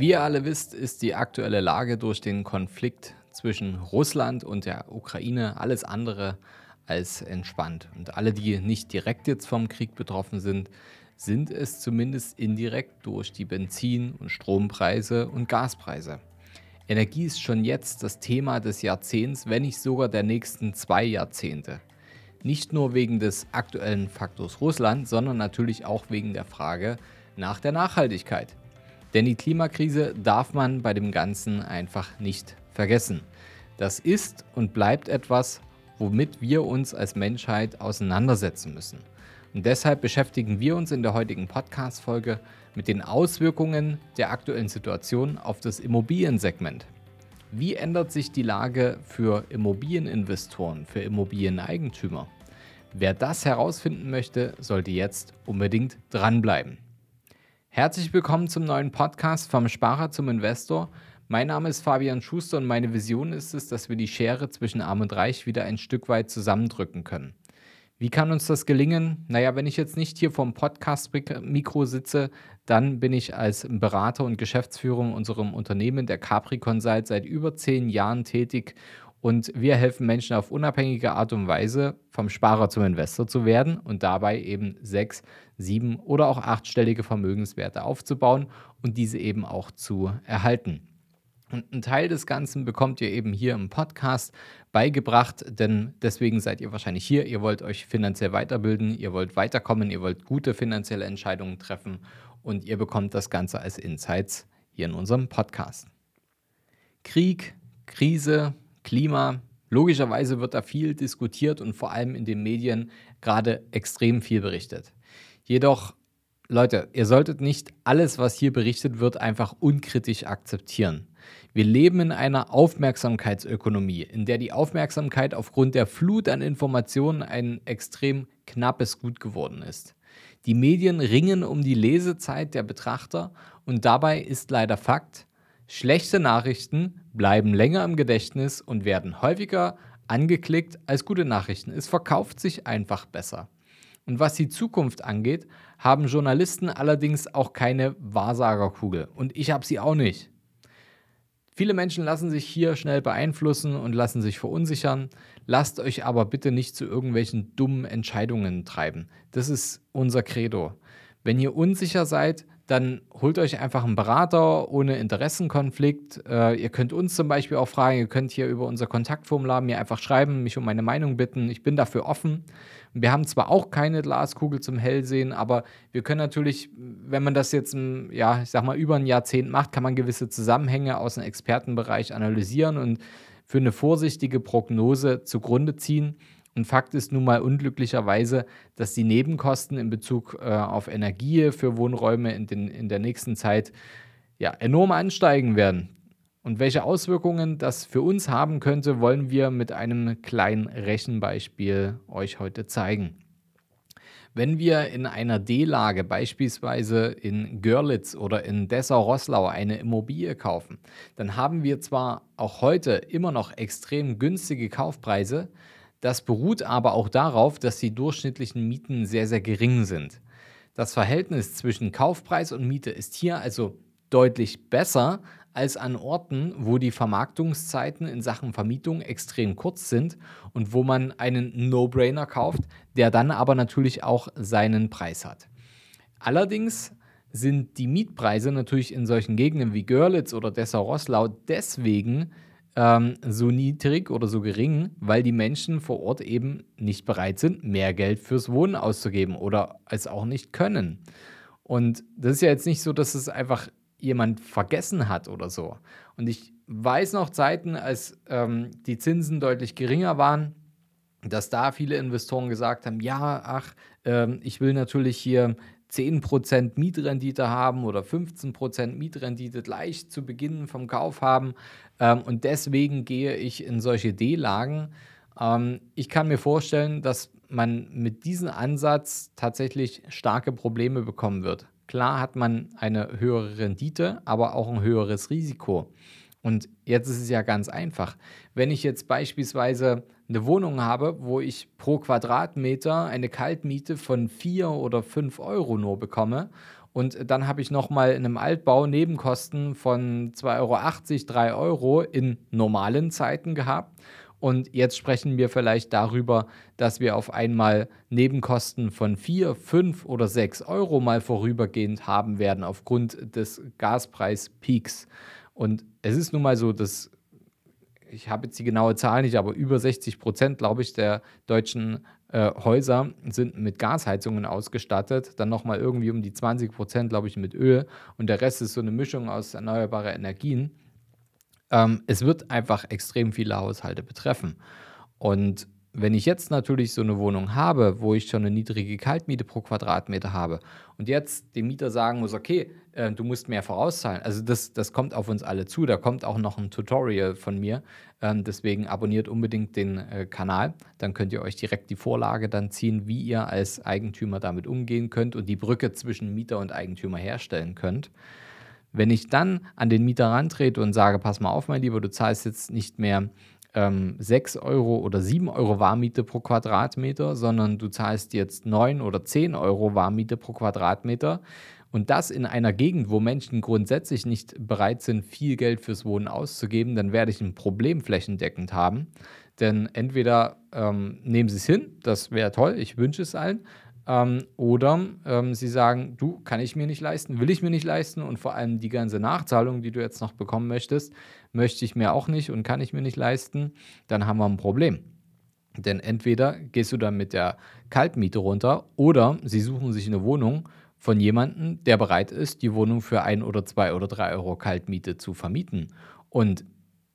Wie ihr alle wisst, ist die aktuelle Lage durch den Konflikt zwischen Russland und der Ukraine alles andere als entspannt. Und alle, die nicht direkt jetzt vom Krieg betroffen sind, sind es zumindest indirekt durch die Benzin- und Strompreise und Gaspreise. Energie ist schon jetzt das Thema des Jahrzehnts, wenn nicht sogar der nächsten zwei Jahrzehnte. Nicht nur wegen des aktuellen Faktors Russland, sondern natürlich auch wegen der Frage nach der Nachhaltigkeit. Denn die Klimakrise darf man bei dem Ganzen einfach nicht vergessen. Das ist und bleibt etwas, womit wir uns als Menschheit auseinandersetzen müssen. Und deshalb beschäftigen wir uns in der heutigen Podcast-Folge mit den Auswirkungen der aktuellen Situation auf das Immobiliensegment. Wie ändert sich die Lage für Immobilieninvestoren, für Immobilieneigentümer? Wer das herausfinden möchte, sollte jetzt unbedingt dranbleiben. Herzlich willkommen zum neuen Podcast vom Sparer zum Investor. Mein Name ist Fabian Schuster und meine Vision ist es, dass wir die Schere zwischen Arm und Reich wieder ein Stück weit zusammendrücken können. Wie kann uns das gelingen? Naja, wenn ich jetzt nicht hier vom Podcast-Mikro sitze, dann bin ich als Berater und Geschäftsführer in unserem Unternehmen, der Capri Consult, seit über zehn Jahren tätig und wir helfen Menschen auf unabhängige Art und Weise vom Sparer zum Investor zu werden und dabei eben sechs, sieben oder auch achtstellige Vermögenswerte aufzubauen und diese eben auch zu erhalten. Und einen Teil des Ganzen bekommt ihr eben hier im Podcast beigebracht, denn deswegen seid ihr wahrscheinlich hier. Ihr wollt euch finanziell weiterbilden, ihr wollt weiterkommen, ihr wollt gute finanzielle Entscheidungen treffen und ihr bekommt das Ganze als Insights hier in unserem Podcast. Krieg, Krise, Klima. Logischerweise wird da viel diskutiert und vor allem in den Medien gerade extrem viel berichtet. Jedoch, Leute, ihr solltet nicht alles, was hier berichtet wird, einfach unkritisch akzeptieren. Wir leben in einer Aufmerksamkeitsökonomie, in der die Aufmerksamkeit aufgrund der Flut an Informationen ein extrem knappes Gut geworden ist. Die Medien ringen um die Lesezeit der Betrachter und dabei ist leider Fakt, Schlechte Nachrichten bleiben länger im Gedächtnis und werden häufiger angeklickt als gute Nachrichten. Es verkauft sich einfach besser. Und was die Zukunft angeht, haben Journalisten allerdings auch keine Wahrsagerkugel. Und ich habe sie auch nicht. Viele Menschen lassen sich hier schnell beeinflussen und lassen sich verunsichern. Lasst euch aber bitte nicht zu irgendwelchen dummen Entscheidungen treiben. Das ist unser Credo. Wenn ihr unsicher seid, dann holt euch einfach einen Berater ohne Interessenkonflikt. Äh, ihr könnt uns zum Beispiel auch fragen, ihr könnt hier über unser Kontaktformular mir einfach schreiben, mich um meine Meinung bitten. Ich bin dafür offen. Wir haben zwar auch keine Glaskugel zum Hellsehen, aber wir können natürlich, wenn man das jetzt, ja, ich sag mal, über ein Jahrzehnt macht, kann man gewisse Zusammenhänge aus dem Expertenbereich analysieren und für eine vorsichtige Prognose zugrunde ziehen. Und Fakt ist nun mal unglücklicherweise, dass die Nebenkosten in Bezug äh, auf Energie für Wohnräume in, den, in der nächsten Zeit ja, enorm ansteigen werden. Und welche Auswirkungen das für uns haben könnte, wollen wir mit einem kleinen Rechenbeispiel euch heute zeigen. Wenn wir in einer D-Lage beispielsweise in Görlitz oder in Dessau-Rosslau eine Immobilie kaufen, dann haben wir zwar auch heute immer noch extrem günstige Kaufpreise, das beruht aber auch darauf, dass die durchschnittlichen Mieten sehr, sehr gering sind. Das Verhältnis zwischen Kaufpreis und Miete ist hier also deutlich besser als an Orten, wo die Vermarktungszeiten in Sachen Vermietung extrem kurz sind und wo man einen No-Brainer kauft, der dann aber natürlich auch seinen Preis hat. Allerdings sind die Mietpreise natürlich in solchen Gegenden wie Görlitz oder Dessau-Rosslau deswegen ähm, so niedrig oder so gering, weil die Menschen vor Ort eben nicht bereit sind, mehr Geld fürs Wohnen auszugeben oder es auch nicht können. Und das ist ja jetzt nicht so, dass es einfach jemand vergessen hat oder so. Und ich weiß noch Zeiten, als ähm, die Zinsen deutlich geringer waren, dass da viele Investoren gesagt haben, ja, ach, ähm, ich will natürlich hier 10% Mietrendite haben oder 15% Mietrendite gleich zu Beginn vom Kauf haben. Ähm, und deswegen gehe ich in solche D-Lagen. Ähm, ich kann mir vorstellen, dass man mit diesem Ansatz tatsächlich starke Probleme bekommen wird. Klar hat man eine höhere Rendite, aber auch ein höheres Risiko. Und jetzt ist es ja ganz einfach. Wenn ich jetzt beispielsweise eine Wohnung habe, wo ich pro Quadratmeter eine Kaltmiete von 4 oder 5 Euro nur bekomme Und dann habe ich nochmal in einem Altbau Nebenkosten von 2,80 Euro, 3 Euro in normalen Zeiten gehabt. Und jetzt sprechen wir vielleicht darüber, dass wir auf einmal Nebenkosten von 4, 5 oder 6 Euro mal vorübergehend haben werden aufgrund des Gaspreispeaks. Und es ist nun mal so, dass ich habe jetzt die genaue Zahl nicht, aber über 60 Prozent, glaube ich, der deutschen äh, Häuser sind mit Gasheizungen ausgestattet. Dann nochmal irgendwie um die 20 Prozent, glaube ich, mit Öl. Und der Rest ist so eine Mischung aus erneuerbaren Energien. Ähm, es wird einfach extrem viele Haushalte betreffen. Und wenn ich jetzt natürlich so eine Wohnung habe, wo ich schon eine niedrige Kaltmiete pro Quadratmeter habe und jetzt dem Mieter sagen muss, okay, äh, du musst mehr vorauszahlen, also das, das kommt auf uns alle zu, da kommt auch noch ein Tutorial von mir, ähm, deswegen abonniert unbedingt den äh, Kanal, dann könnt ihr euch direkt die Vorlage dann ziehen, wie ihr als Eigentümer damit umgehen könnt und die Brücke zwischen Mieter und Eigentümer herstellen könnt. Wenn ich dann an den Mieter rantrete und sage, pass mal auf, mein Lieber, du zahlst jetzt nicht mehr ähm, 6 Euro oder 7 Euro Warmmiete pro Quadratmeter, sondern du zahlst jetzt 9 oder 10 Euro Warmmiete pro Quadratmeter. Und das in einer Gegend, wo Menschen grundsätzlich nicht bereit sind, viel Geld fürs Wohnen auszugeben, dann werde ich ein Problem flächendeckend haben. Denn entweder ähm, nehmen sie es hin, das wäre toll, ich wünsche es allen, ähm, oder ähm, sie sagen, du, kann ich mir nicht leisten, will ich mir nicht leisten und vor allem die ganze Nachzahlung, die du jetzt noch bekommen möchtest, möchte ich mir auch nicht und kann ich mir nicht leisten, dann haben wir ein Problem. Denn entweder gehst du dann mit der Kaltmiete runter oder sie suchen sich eine Wohnung von jemandem, der bereit ist, die Wohnung für ein oder zwei oder drei Euro Kaltmiete zu vermieten. Und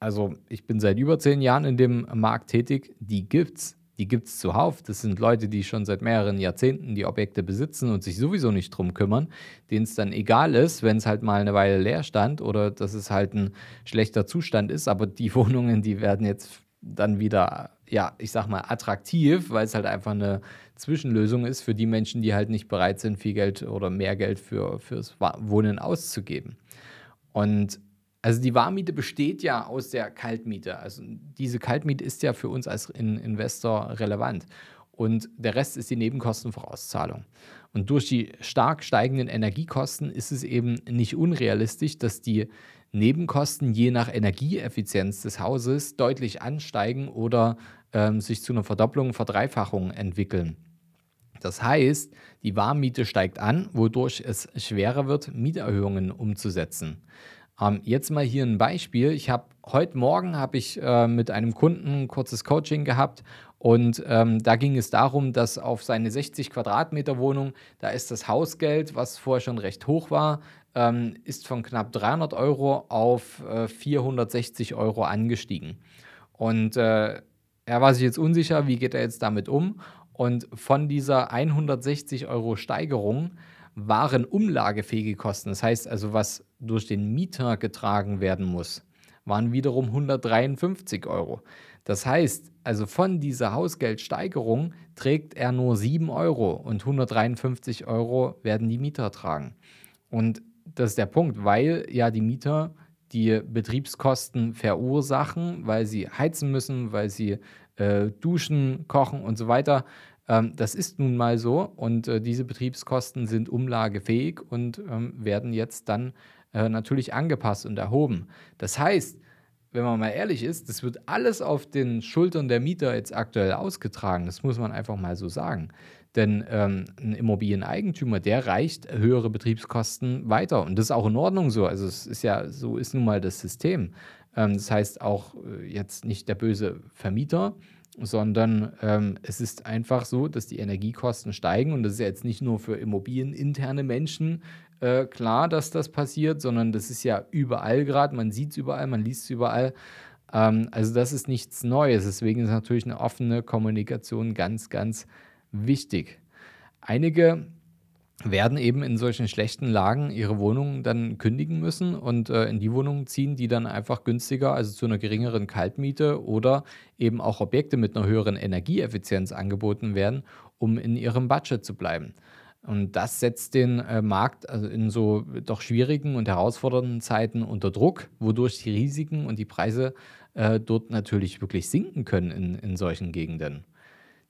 also ich bin seit über zehn Jahren in dem Markt tätig, die gibt's die gibt es zuhauf. Das sind Leute, die schon seit mehreren Jahrzehnten die Objekte besitzen und sich sowieso nicht drum kümmern, denen es dann egal ist, wenn es halt mal eine Weile leer stand oder dass es halt ein schlechter Zustand ist. Aber die Wohnungen, die werden jetzt dann wieder, ja, ich sag mal, attraktiv, weil es halt einfach eine Zwischenlösung ist für die Menschen, die halt nicht bereit sind, viel Geld oder mehr Geld für, fürs Wohnen auszugeben. Und also die Warmmiete besteht ja aus der Kaltmiete. Also diese Kaltmiete ist ja für uns als Investor relevant. Und der Rest ist die Nebenkostenvorauszahlung. Und durch die stark steigenden Energiekosten ist es eben nicht unrealistisch, dass die Nebenkosten je nach Energieeffizienz des Hauses deutlich ansteigen oder ähm, sich zu einer Verdopplung, Verdreifachung entwickeln. Das heißt, die Warmmiete steigt an, wodurch es schwerer wird, Mieterhöhungen umzusetzen. Ähm, jetzt mal hier ein Beispiel. Ich habe heute Morgen habe ich äh, mit einem Kunden ein kurzes Coaching gehabt und ähm, da ging es darum, dass auf seine 60 Quadratmeter Wohnung, da ist das Hausgeld, was vorher schon recht hoch war, ähm, ist von knapp 300 Euro auf äh, 460 Euro angestiegen. Und äh, er war sich jetzt unsicher, wie geht er jetzt damit um. Und von dieser 160 Euro Steigerung waren umlagefähige Kosten, das heißt also, was durch den Mieter getragen werden muss, waren wiederum 153 Euro. Das heißt, also von dieser Hausgeldsteigerung trägt er nur 7 Euro und 153 Euro werden die Mieter tragen. Und das ist der Punkt, weil ja die Mieter die Betriebskosten verursachen, weil sie heizen müssen, weil sie äh, duschen, kochen und so weiter. Ähm, das ist nun mal so und äh, diese Betriebskosten sind umlagefähig und ähm, werden jetzt dann äh, natürlich angepasst und erhoben. Das heißt, wenn man mal ehrlich ist, das wird alles auf den Schultern der Mieter jetzt aktuell ausgetragen. Das muss man einfach mal so sagen. Denn ähm, ein Immobilieneigentümer, der reicht höhere Betriebskosten weiter. Und das ist auch in Ordnung so. Also es ist ja, so ist nun mal das System. Ähm, das heißt auch äh, jetzt nicht der böse Vermieter, sondern ähm, es ist einfach so, dass die Energiekosten steigen und das ist ja jetzt nicht nur für immobilieninterne Menschen äh, klar, dass das passiert, sondern das ist ja überall gerade, man sieht es überall, man liest es überall. Ähm, also das ist nichts Neues, deswegen ist natürlich eine offene Kommunikation ganz, ganz wichtig. Einige werden eben in solchen schlechten Lagen ihre Wohnungen dann kündigen müssen und äh, in die Wohnungen ziehen, die dann einfach günstiger, also zu einer geringeren Kaltmiete oder eben auch Objekte mit einer höheren Energieeffizienz angeboten werden, um in ihrem Budget zu bleiben. Und das setzt den äh, Markt also in so doch schwierigen und herausfordernden Zeiten unter Druck, wodurch die Risiken und die Preise äh, dort natürlich wirklich sinken können in, in solchen Gegenden.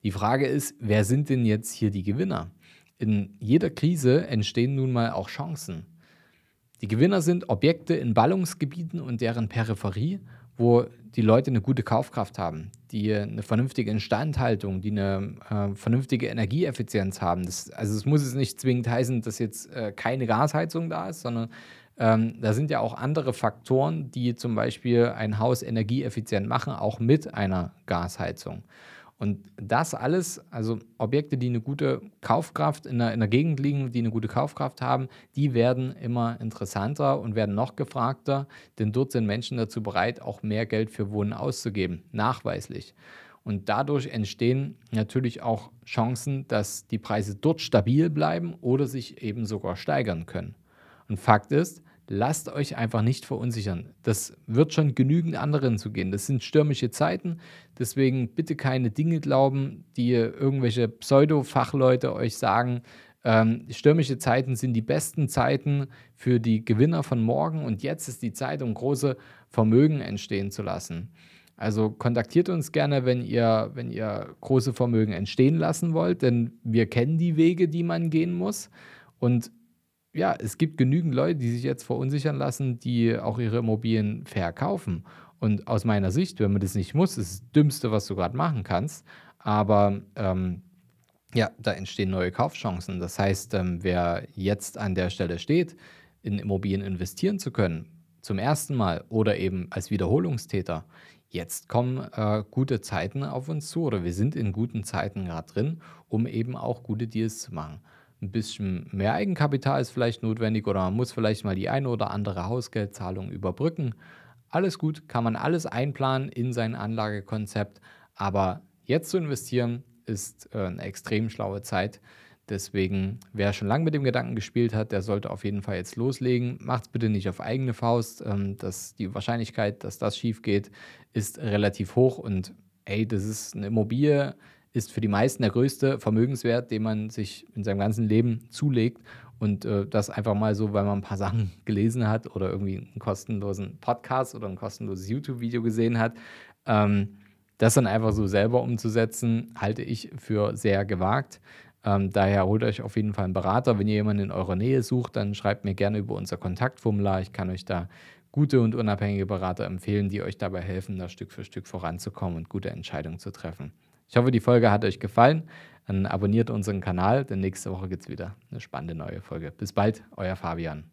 Die Frage ist, wer sind denn jetzt hier die Gewinner? In jeder Krise entstehen nun mal auch Chancen. Die Gewinner sind Objekte in Ballungsgebieten und deren Peripherie, wo die Leute eine gute Kaufkraft haben, die eine vernünftige Instandhaltung, die eine äh, vernünftige Energieeffizienz haben. Das, also es muss es nicht zwingend heißen, dass jetzt äh, keine Gasheizung da ist, sondern ähm, da sind ja auch andere Faktoren, die zum Beispiel ein Haus energieeffizient machen, auch mit einer Gasheizung. Und das alles, also Objekte, die eine gute Kaufkraft in der, in der Gegend liegen, die eine gute Kaufkraft haben, die werden immer interessanter und werden noch gefragter, denn dort sind Menschen dazu bereit, auch mehr Geld für Wohnen auszugeben, nachweislich. Und dadurch entstehen natürlich auch Chancen, dass die Preise dort stabil bleiben oder sich eben sogar steigern können. Und Fakt ist, lasst euch einfach nicht verunsichern. Das wird schon genügend anderen zu gehen. Das sind stürmische Zeiten. Deswegen bitte keine Dinge glauben, die irgendwelche Pseudo-Fachleute euch sagen. Ähm, stürmische Zeiten sind die besten Zeiten für die Gewinner von morgen und jetzt ist die Zeit, um große Vermögen entstehen zu lassen. Also kontaktiert uns gerne, wenn ihr, wenn ihr große Vermögen entstehen lassen wollt, denn wir kennen die Wege, die man gehen muss. Und ja, es gibt genügend Leute, die sich jetzt verunsichern lassen, die auch ihre Immobilien verkaufen. Und aus meiner Sicht, wenn man das nicht muss, ist das Dümmste, was du gerade machen kannst. Aber ähm, ja, da entstehen neue Kaufchancen. Das heißt, ähm, wer jetzt an der Stelle steht, in Immobilien investieren zu können, zum ersten Mal oder eben als Wiederholungstäter, jetzt kommen äh, gute Zeiten auf uns zu oder wir sind in guten Zeiten gerade drin, um eben auch gute Deals zu machen ein bisschen mehr Eigenkapital ist vielleicht notwendig oder man muss vielleicht mal die eine oder andere Hausgeldzahlung überbrücken. Alles gut, kann man alles einplanen in sein Anlagekonzept, aber jetzt zu investieren ist äh, eine extrem schlaue Zeit. Deswegen, wer schon lange mit dem Gedanken gespielt hat, der sollte auf jeden Fall jetzt loslegen. Macht es bitte nicht auf eigene Faust. Ähm, die Wahrscheinlichkeit, dass das schief geht, ist relativ hoch und ey, das ist eine Immobilie, ist für die meisten der größte Vermögenswert, den man sich in seinem ganzen Leben zulegt. Und äh, das einfach mal so, weil man ein paar Sachen gelesen hat oder irgendwie einen kostenlosen Podcast oder ein kostenloses YouTube-Video gesehen hat. Ähm, das dann einfach so selber umzusetzen, halte ich für sehr gewagt. Ähm, daher holt euch auf jeden Fall einen Berater. Wenn ihr jemanden in eurer Nähe sucht, dann schreibt mir gerne über unser Kontaktformular. Ich kann euch da gute und unabhängige Berater empfehlen, die euch dabei helfen, da Stück für Stück voranzukommen und gute Entscheidungen zu treffen. Ich hoffe, die Folge hat euch gefallen. Dann abonniert unseren Kanal, denn nächste Woche gibt es wieder eine spannende neue Folge. Bis bald, euer Fabian.